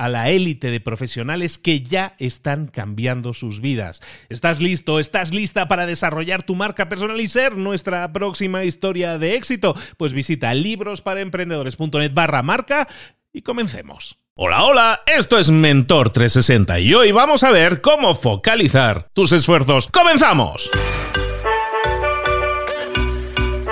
a la élite de profesionales que ya están cambiando sus vidas. ¿Estás listo? ¿Estás lista para desarrollar tu marca personal y ser nuestra próxima historia de éxito? Pues visita librosparaemprendedores.net barra marca y comencemos. Hola, hola, esto es Mentor 360 y hoy vamos a ver cómo focalizar tus esfuerzos. ¡Comenzamos!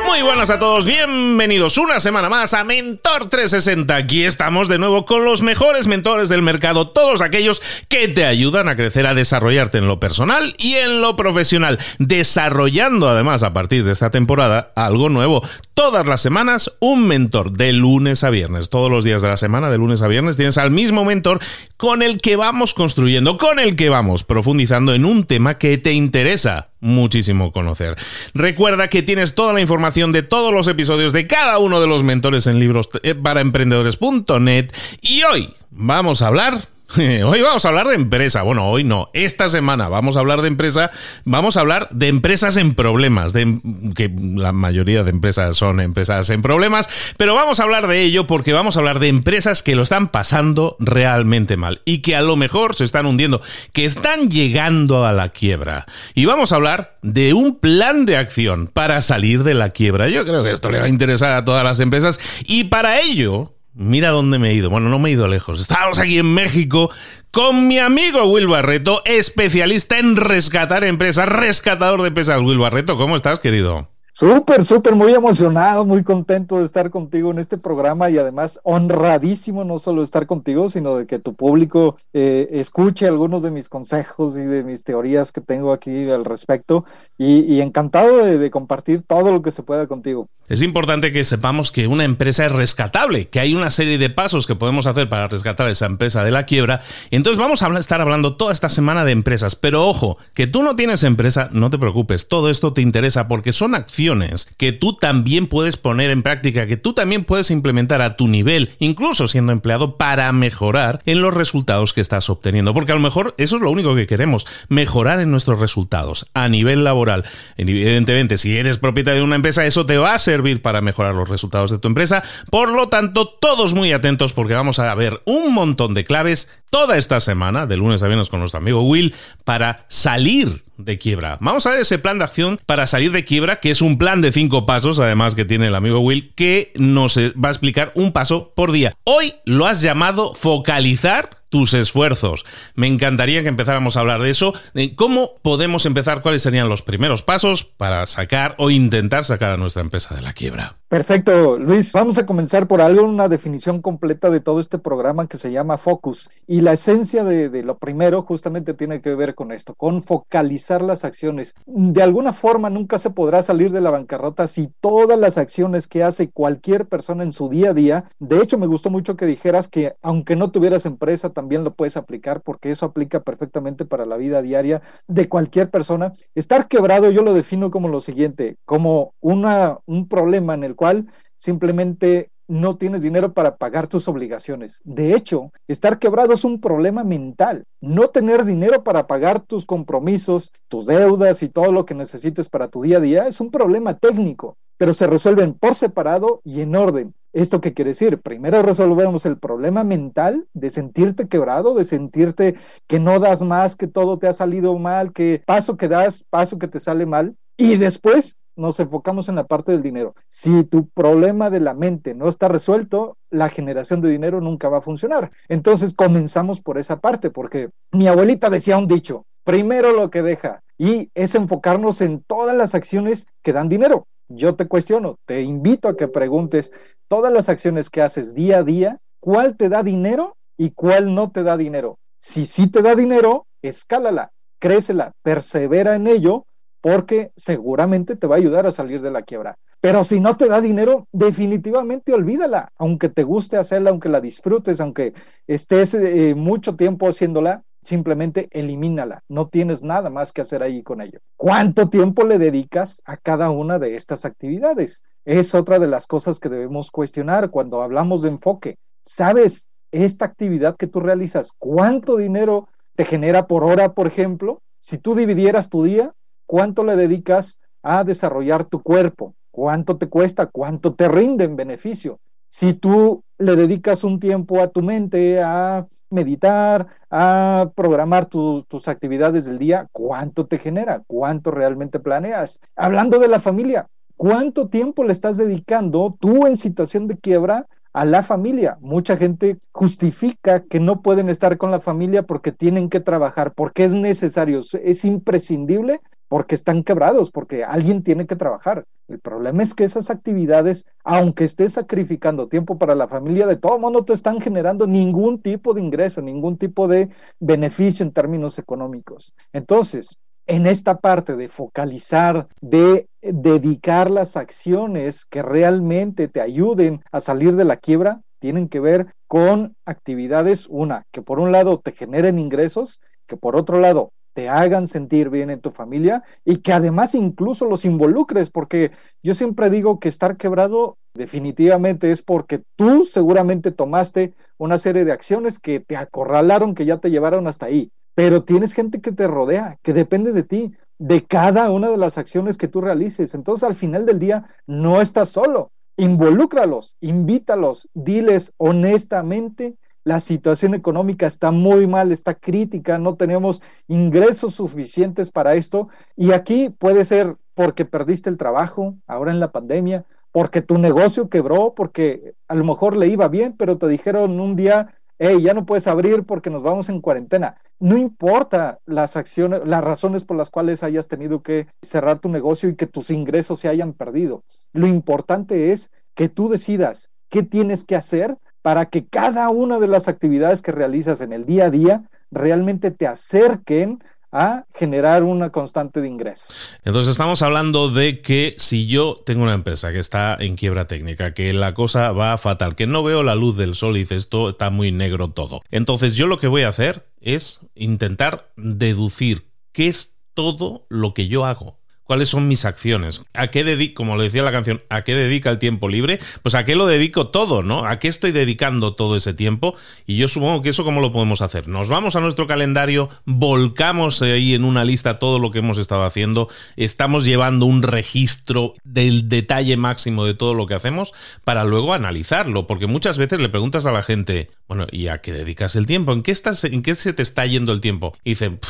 Muy buenas a todos, bienvenidos una semana más a Mentor 360. Aquí estamos de nuevo con los mejores mentores del mercado, todos aquellos que te ayudan a crecer, a desarrollarte en lo personal y en lo profesional, desarrollando además a partir de esta temporada algo nuevo. Todas las semanas un mentor de lunes a viernes, todos los días de la semana, de lunes a viernes, tienes al mismo mentor con el que vamos construyendo, con el que vamos profundizando en un tema que te interesa muchísimo conocer. Recuerda que tienes toda la información de todos los episodios de cada uno de los mentores en libros eh, para emprendedores.net y hoy vamos a hablar Hoy vamos a hablar de empresa. Bueno, hoy no. Esta semana vamos a hablar de empresa. Vamos a hablar de empresas en problemas. De, que la mayoría de empresas son empresas en problemas. Pero vamos a hablar de ello porque vamos a hablar de empresas que lo están pasando realmente mal. Y que a lo mejor se están hundiendo. Que están llegando a la quiebra. Y vamos a hablar de un plan de acción para salir de la quiebra. Yo creo que esto le va a interesar a todas las empresas. Y para ello Mira dónde me he ido. Bueno, no me he ido lejos. Estamos aquí en México con mi amigo Will Barreto, especialista en rescatar empresas, rescatador de empresas. Will Barreto, ¿cómo estás, querido? Súper, súper, muy emocionado, muy contento de estar contigo en este programa y además honradísimo no solo de estar contigo, sino de que tu público eh, escuche algunos de mis consejos y de mis teorías que tengo aquí al respecto y, encantado de, compartir todo lo que se pueda contigo. Es importante que sepamos que una empresa es rescatable, que hay una serie de pasos que podemos hacer para rescatar esa empresa de la quiebra. Entonces vamos a estar hablando toda esta semana de empresas. Pero ojo, que tú no tienes empresa, no te preocupes, todo esto te interesa porque son acciones que tú también puedes poner en práctica, que tú también puedes implementar a tu nivel, incluso siendo empleado, para mejorar en los resultados que estás obteniendo. Porque a lo mejor eso es lo único que queremos, mejorar en nuestros resultados a nivel laboral. Evidentemente, si eres propietario de una empresa, eso te va a servir para mejorar los resultados de tu empresa. Por lo tanto, todos muy atentos porque vamos a ver un montón de claves toda esta semana, de lunes a viernes con nuestro amigo Will, para salir de quiebra. Vamos a ver ese plan de acción para salir de quiebra, que es un plan de cinco pasos, además que tiene el amigo Will, que nos va a explicar un paso por día. Hoy lo has llamado focalizar tus esfuerzos. Me encantaría que empezáramos a hablar de eso, de cómo podemos empezar, cuáles serían los primeros pasos para sacar o intentar sacar a nuestra empresa de la quiebra. Perfecto, Luis. Vamos a comenzar por algo, una definición completa de todo este programa que se llama Focus. Y la esencia de, de, lo primero justamente tiene que ver con esto, con focalizar las acciones. De alguna forma nunca se podrá salir de la bancarrota si todas las acciones que hace cualquier persona en su día a día, de hecho me gustó mucho que dijeras que aunque no tuvieras empresa, también lo puedes aplicar porque eso aplica perfectamente para la vida diaria de cualquier persona. Estar quebrado yo lo defino como lo siguiente, como una, un problema en el cual simplemente no tienes dinero para pagar tus obligaciones. De hecho, estar quebrado es un problema mental. No tener dinero para pagar tus compromisos, tus deudas y todo lo que necesites para tu día a día es un problema técnico, pero se resuelven por separado y en orden. ¿Esto qué quiere decir? Primero resolvemos el problema mental de sentirte quebrado, de sentirte que no das más, que todo te ha salido mal, que paso que das, paso que te sale mal. Y después nos enfocamos en la parte del dinero. Si tu problema de la mente no está resuelto, la generación de dinero nunca va a funcionar. Entonces comenzamos por esa parte, porque mi abuelita decía un dicho, primero lo que deja, y es enfocarnos en todas las acciones que dan dinero. Yo te cuestiono, te invito a que preguntes todas las acciones que haces día a día, cuál te da dinero y cuál no te da dinero. Si sí te da dinero, escálala, crécela, persevera en ello porque seguramente te va a ayudar a salir de la quiebra. Pero si no te da dinero, definitivamente olvídala, aunque te guste hacerla, aunque la disfrutes, aunque estés eh, mucho tiempo haciéndola, simplemente elimínala. No tienes nada más que hacer ahí con ello. ¿Cuánto tiempo le dedicas a cada una de estas actividades? Es otra de las cosas que debemos cuestionar cuando hablamos de enfoque. ¿Sabes esta actividad que tú realizas? ¿Cuánto dinero te genera por hora, por ejemplo? Si tú dividieras tu día, ¿Cuánto le dedicas a desarrollar tu cuerpo? ¿Cuánto te cuesta? ¿Cuánto te rinde en beneficio? Si tú le dedicas un tiempo a tu mente, a meditar, a programar tus actividades del día, ¿cuánto te genera? ¿Cuánto realmente planeas? Hablando de la familia, ¿cuánto tiempo le estás dedicando tú en situación de quiebra a la familia. Mucha gente justifica que no pueden estar con la familia porque tienen que trabajar, porque es necesario, es imprescindible porque están quebrados, porque alguien tiene que trabajar. El problema es que esas actividades, aunque estés sacrificando tiempo para la familia, de todo modo no te están generando ningún tipo de ingreso, ningún tipo de beneficio en términos económicos. Entonces, en esta parte de focalizar, de dedicar las acciones que realmente te ayuden a salir de la quiebra, tienen que ver con actividades, una, que por un lado te generen ingresos, que por otro lado te hagan sentir bien en tu familia y que además incluso los involucres, porque yo siempre digo que estar quebrado definitivamente es porque tú seguramente tomaste una serie de acciones que te acorralaron, que ya te llevaron hasta ahí, pero tienes gente que te rodea, que depende de ti, de cada una de las acciones que tú realices. Entonces al final del día no estás solo, involúcralos, invítalos, diles honestamente la situación económica está muy mal, está crítica, no tenemos ingresos suficientes para esto. Y aquí puede ser porque perdiste el trabajo ahora en la pandemia, porque tu negocio quebró, porque a lo mejor le iba bien, pero te dijeron un día, hey, ya no puedes abrir porque nos vamos en cuarentena. No importa las acciones, las razones por las cuales hayas tenido que cerrar tu negocio y que tus ingresos se hayan perdido. Lo importante es que tú decidas qué tienes que hacer para que cada una de las actividades que realizas en el día a día realmente te acerquen a generar una constante de ingresos. Entonces estamos hablando de que si yo tengo una empresa que está en quiebra técnica, que la cosa va fatal, que no veo la luz del sol y dice esto está muy negro todo. Entonces yo lo que voy a hacer es intentar deducir qué es todo lo que yo hago cuáles son mis acciones, a qué dedico, como lo decía la canción, a qué dedica el tiempo libre, pues a qué lo dedico todo, ¿no? A qué estoy dedicando todo ese tiempo y yo supongo que eso cómo lo podemos hacer. Nos vamos a nuestro calendario, volcamos ahí en una lista todo lo que hemos estado haciendo, estamos llevando un registro del detalle máximo de todo lo que hacemos para luego analizarlo, porque muchas veces le preguntas a la gente, bueno, ¿y a qué dedicas el tiempo? ¿En qué estás en qué se te está yendo el tiempo? Y dicen,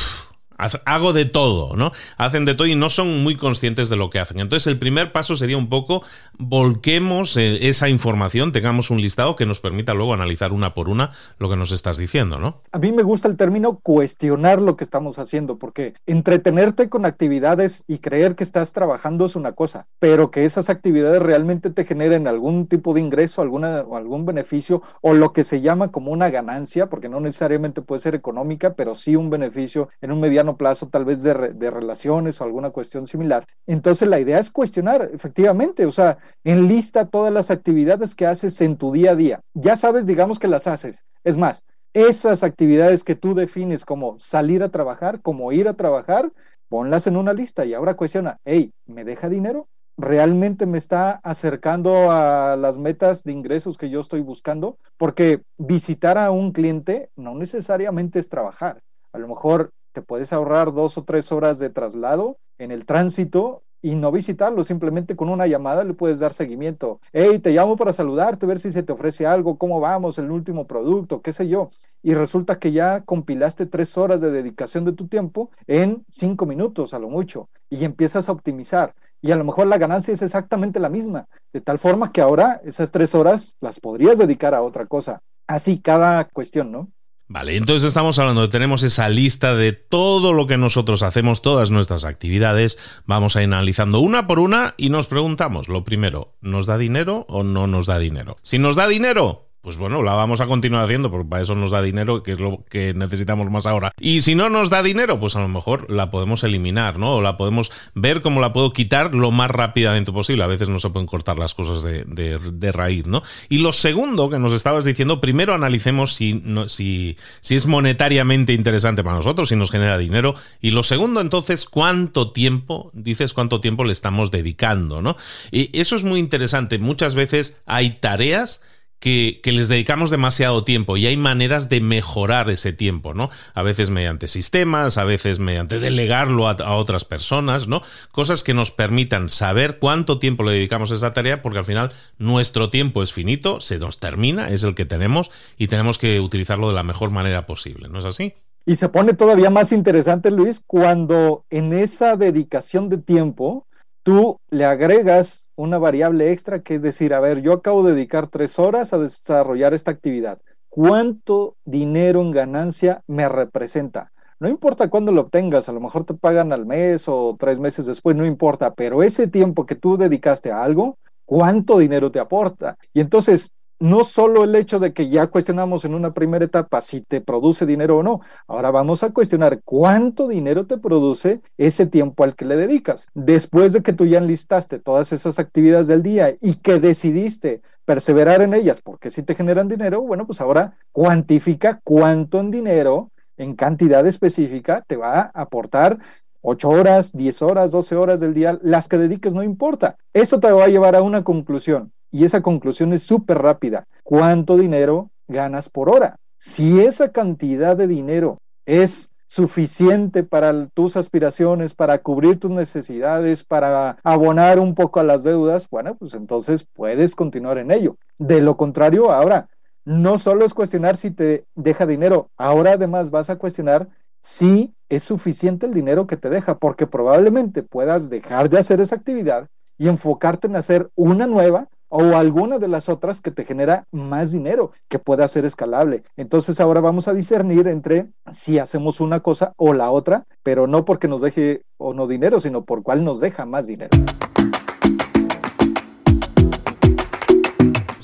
hago de todo, ¿no? Hacen de todo y no son muy conscientes de lo que hacen. Entonces, el primer paso sería un poco volquemos eh, esa información, tengamos un listado que nos permita luego analizar una por una lo que nos estás diciendo, ¿no? A mí me gusta el término cuestionar lo que estamos haciendo, porque entretenerte con actividades y creer que estás trabajando es una cosa, pero que esas actividades realmente te generen algún tipo de ingreso, alguna, o algún beneficio, o lo que se llama como una ganancia, porque no necesariamente puede ser económica, pero sí un beneficio en un mediano plazo tal vez de, relaciones o alguna cuestión similar. Entonces la idea es cuestionar, efectivamente, o sea, enlista todas las actividades que haces en tu día a día. Ya sabes, digamos que las haces. Es más, Esas actividades que tú defines como salir a trabajar, como ir a trabajar, ponlas en una lista y ahora cuestiona, hey, ¿me deja dinero? ¿Realmente me está acercando a las metas de ingresos que yo estoy buscando? Porque visitar a un cliente no necesariamente es trabajar. A lo mejor te puedes ahorrar dos o tres horas de traslado en el tránsito y no visitarlo, simplemente con una llamada le puedes dar seguimiento. Hey, te llamo para saludarte, ver si se te ofrece algo, cómo vamos, el último producto, qué sé yo. Y resulta que ya compilaste tres horas de dedicación de tu tiempo en cinco minutos a lo mucho y empiezas a optimizar. Y a lo mejor la ganancia es exactamente la misma, de tal forma que ahora esas tres horas las podrías dedicar a otra cosa. Así cada cuestión, ¿no? Vale, entonces estamos hablando de tenemos esa lista de todo lo que nosotros hacemos, todas nuestras actividades, vamos a ir analizando una por una y nos preguntamos, lo primero, ¿nos da dinero o no nos da dinero? Si nos da dinero, pues bueno, la vamos a continuar haciendo porque para eso nos da dinero, que es lo que necesitamos más ahora. Y si no nos da dinero, pues a lo mejor la podemos eliminar, ¿no? O la podemos ver cómo la puedo quitar lo más rápidamente posible. A veces no se pueden cortar las cosas de, raíz, ¿no? Y lo segundo que nos estabas diciendo, primero analicemos si, si, si es monetariamente interesante para nosotros, si nos genera dinero. Y lo segundo, entonces, cuánto tiempo, dices cuánto tiempo le estamos dedicando, ¿no? Y eso es muy interesante. Muchas veces hay tareas que, les dedicamos demasiado tiempo y hay maneras de mejorar ese tiempo, ¿no? A veces mediante sistemas, a veces mediante delegarlo a, otras personas, ¿no? Cosas que nos permitan saber cuánto tiempo le dedicamos a esa tarea, porque al final nuestro tiempo es finito, se nos termina, es el que tenemos y tenemos que utilizarlo de la mejor manera posible, ¿no es así? Y se pone todavía más interesante, Luis, cuando en esa dedicación de tiempo tú le agregas una variable extra que es decir, a ver, yo acabo de dedicar tres horas a desarrollar esta actividad. ¿Cuánto dinero en ganancia me representa? No importa cuándo lo obtengas, a lo mejor te pagan al mes o tres meses después, no importa, pero ese tiempo que tú dedicaste a algo, ¿cuánto dinero te aporta? Y entonces no solo el hecho de que ya cuestionamos en una primera etapa si te produce dinero o no, ahora vamos a cuestionar cuánto dinero te produce ese tiempo al que le dedicas. Después de que tú ya enlistaste todas esas actividades del día y que decidiste perseverar en ellas porque si te generan dinero, bueno, pues ahora cuantifica cuánto en dinero, en cantidad específica, te va a aportar 8 horas, 10 horas, 12 horas del día, las que dediques no importa. Esto te va a llevar a una conclusión y esa conclusión es súper rápida. ¿Cuánto dinero ganas por hora? Si esa cantidad de dinero es suficiente para tus aspiraciones, para cubrir tus necesidades, para abonar un poco a las deudas, bueno, pues entonces puedes continuar en ello. De lo contrario, ahora, no solo es cuestionar si te deja dinero, ahora además vas a cuestionar si es suficiente el dinero que te deja, porque probablemente puedas dejar de hacer esa actividad y enfocarte en hacer una nueva o alguna de las otras que te genera más dinero que pueda ser escalable. Entonces ahora vamos a discernir entre si hacemos una cosa o la otra, pero no porque nos deje o no dinero, sino por cuál nos deja más dinero.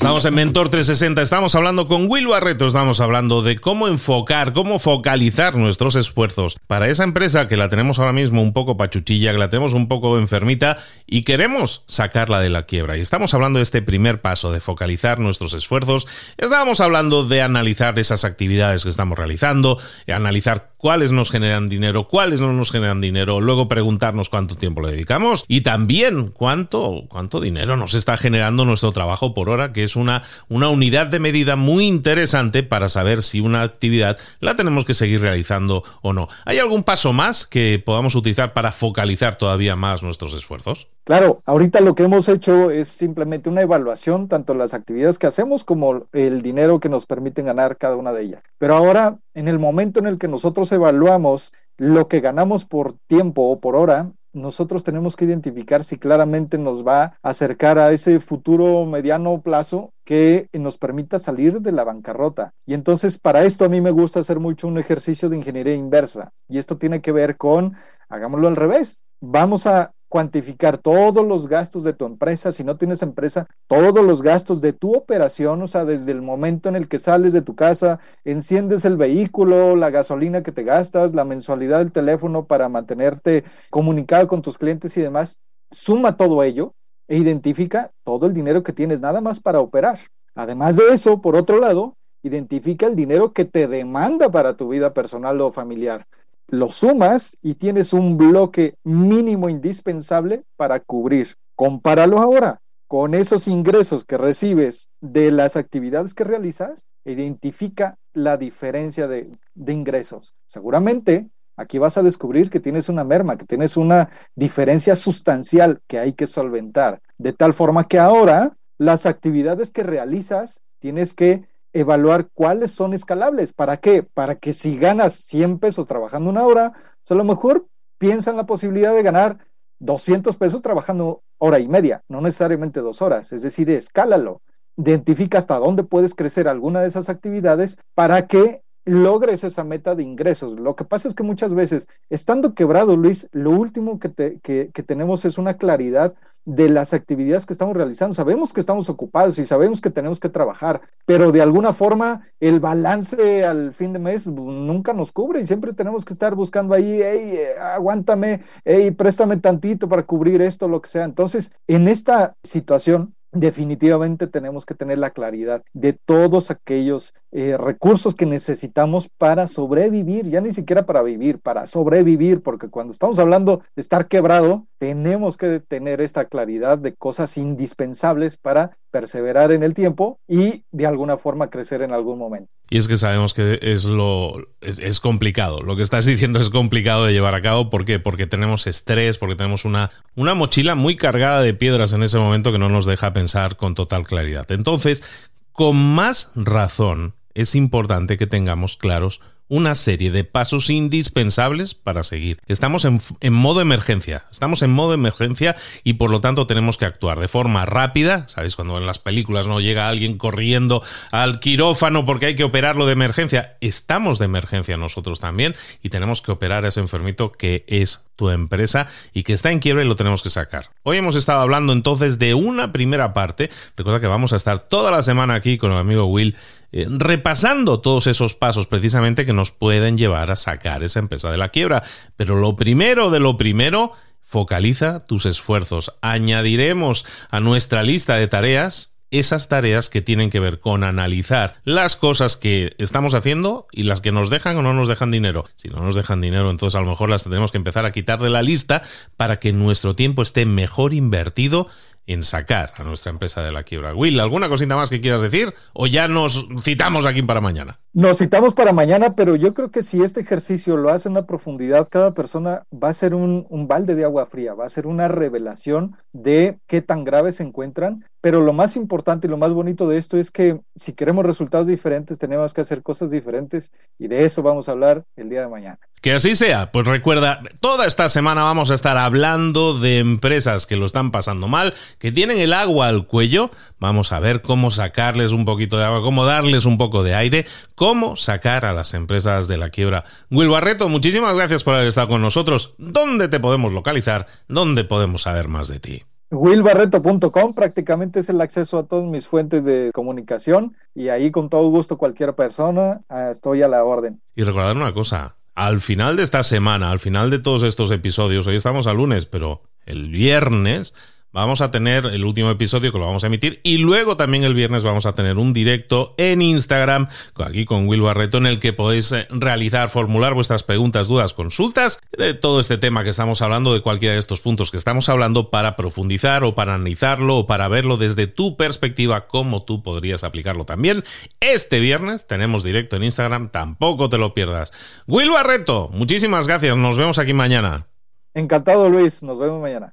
Estamos en Mentor 360, estamos hablando con Will Barreto, estamos hablando de cómo enfocar, cómo focalizar nuestros esfuerzos para esa empresa que la tenemos ahora mismo un poco pachuchilla, que la tenemos un poco enfermita y queremos sacarla de la quiebra. Y estamos hablando de este primer paso, de focalizar nuestros esfuerzos. Estábamos hablando de analizar esas actividades que estamos realizando, analizar cuáles nos generan dinero, cuáles no nos generan dinero, luego preguntarnos cuánto tiempo le dedicamos y también cuánto, cuánto dinero nos está generando nuestro trabajo por hora, que es una, una unidad de medida muy interesante para saber si una actividad la tenemos que seguir realizando o no. ¿Hay algún paso más que podamos utilizar para focalizar todavía más nuestros esfuerzos? Claro, ahorita lo que hemos hecho es simplemente una evaluación, tanto las actividades que hacemos como el dinero que nos permiten ganar cada una de ellas. Pero ahora, en el momento en el que nosotros evaluamos lo que ganamos por tiempo o por hora, nosotros tenemos que identificar si claramente nos va a acercar a ese futuro mediano plazo que nos permita salir de la bancarrota. Y entonces para esto a mí me gusta hacer mucho un ejercicio de ingeniería inversa. Y esto tiene que ver con, hagámoslo al revés, vamos a cuantificar todos los gastos de tu empresa, si no tienes empresa, todos los gastos de tu operación, o sea, desde el momento en el que sales de tu casa, enciendes el vehículo, la gasolina que te gastas, la mensualidad del teléfono para mantenerte comunicado con tus clientes y demás, suma todo ello e identifica todo el dinero que tienes nada más para operar. Además de eso, por otro lado, identifica el dinero que te demanda para tu vida personal o familiar. Lo sumas y tienes un bloque mínimo indispensable para cubrir. Compáralo ahora con esos ingresos que recibes de las actividades que realizas, identifica la diferencia de, de ingresos. Seguramente Aquí vas a descubrir que tienes una merma, que tienes una diferencia sustancial que hay que solventar. De tal forma que ahora las actividades que realizas tienes que evaluar cuáles son escalables. ¿Para qué? Para que si ganas 100 pesos trabajando una hora, pues a lo mejor piensa en la posibilidad de ganar 200 pesos trabajando hora y media, no necesariamente dos horas. Es decir, escálalo. Identifica hasta dónde puedes crecer alguna de esas actividades para que logres esa meta de ingresos. Lo que pasa es que muchas veces, estando quebrado, Luis, lo último que, que, tenemos es una claridad de las actividades que estamos realizando. Sabemos que estamos ocupados y sabemos que tenemos que trabajar, pero de alguna forma el balance al fin de mes nunca nos cubre y siempre tenemos que estar buscando ahí, hey, aguántame, hey, préstame tantito para cubrir esto, lo que sea. Entonces, en esta situación, definitivamente tenemos que tener la claridad de todos aquellos eh, recursos que necesitamos para sobrevivir, ya ni siquiera para vivir, para sobrevivir, porque cuando estamos hablando de estar quebrado, tenemos que tener esta claridad de cosas indispensables para perseverar en el tiempo y de alguna forma crecer en algún momento. Y es que sabemos que es lo es, complicado. Lo que estás diciendo es complicado de llevar a cabo. ¿Por qué? Porque tenemos estrés, porque tenemos una, una mochila muy cargada de piedras en ese momento que no nos deja pensar con total claridad. Entonces, con más razón, es importante que tengamos claros una serie de pasos indispensables para seguir. Estamos en, modo emergencia, estamos en modo emergencia y por lo tanto tenemos que actuar de forma rápida. ¿Sabéis? Cuando en las películas no llega alguien corriendo al quirófano porque hay que operarlo de emergencia. Estamos de emergencia nosotros también y tenemos que operar a ese enfermito que es tu empresa y que está en quiebra y lo tenemos que sacar. Hoy hemos estado hablando entonces de una primera parte. Recuerda que vamos a estar toda la semana aquí con el amigo Will eh, repasando todos esos pasos precisamente que nos pueden llevar a sacar esa empresa de la quiebra. Pero lo primero de lo primero, focaliza tus esfuerzos. Añadiremos a nuestra lista de tareas esas tareas que tienen que ver con analizar las cosas que estamos haciendo y las que nos dejan o no nos dejan dinero. Si no nos dejan dinero, entonces a lo mejor las tenemos que empezar a quitar de la lista para que nuestro tiempo esté mejor invertido en sacar a nuestra empresa de la quiebra. Will, ¿alguna cosita más que quieras decir? ¿O ya nos citamos aquí para mañana? Nos citamos para mañana, pero yo creo que si este ejercicio lo hace en una profundidad, cada persona va a ser un, un balde de agua fría, va a ser una revelación de qué tan graves se encuentran. Pero lo más importante y lo más bonito de esto es que si queremos resultados diferentes, tenemos que hacer cosas diferentes y de eso vamos a hablar el día de mañana. Que así sea. Pues recuerda, toda esta semana vamos a estar hablando de empresas que lo están pasando mal, que tienen el agua al cuello. Vamos a ver cómo sacarles un poquito de agua, cómo darles un poco de aire, cómo sacar a las empresas de la quiebra. Will Barreto, muchísimas gracias por haber estado con nosotros. ¿Dónde te podemos localizar? ¿Dónde podemos saber más de ti? willbarreto.com prácticamente es el acceso a todas mis fuentes de comunicación y ahí con todo gusto cualquier persona ah, estoy a la orden. Y recordar una cosa, al final de esta semana, al final de todos estos episodios, hoy estamos a lunes, pero el viernes vamos a tener el último episodio que lo vamos a emitir y luego también el viernes vamos a tener un directo en Instagram aquí con Will Barreto en el que podéis eh, realizar, formular vuestras preguntas, dudas, consultas de todo este tema que estamos hablando, de cualquiera de estos puntos que estamos hablando para profundizar o para analizarlo o para verlo desde tu perspectiva, cómo tú podrías aplicarlo también. Este viernes tenemos directo en Instagram, tampoco te lo pierdas. Will Barreto, muchísimas gracias, nos vemos aquí mañana. Encantado Luis, nos vemos mañana.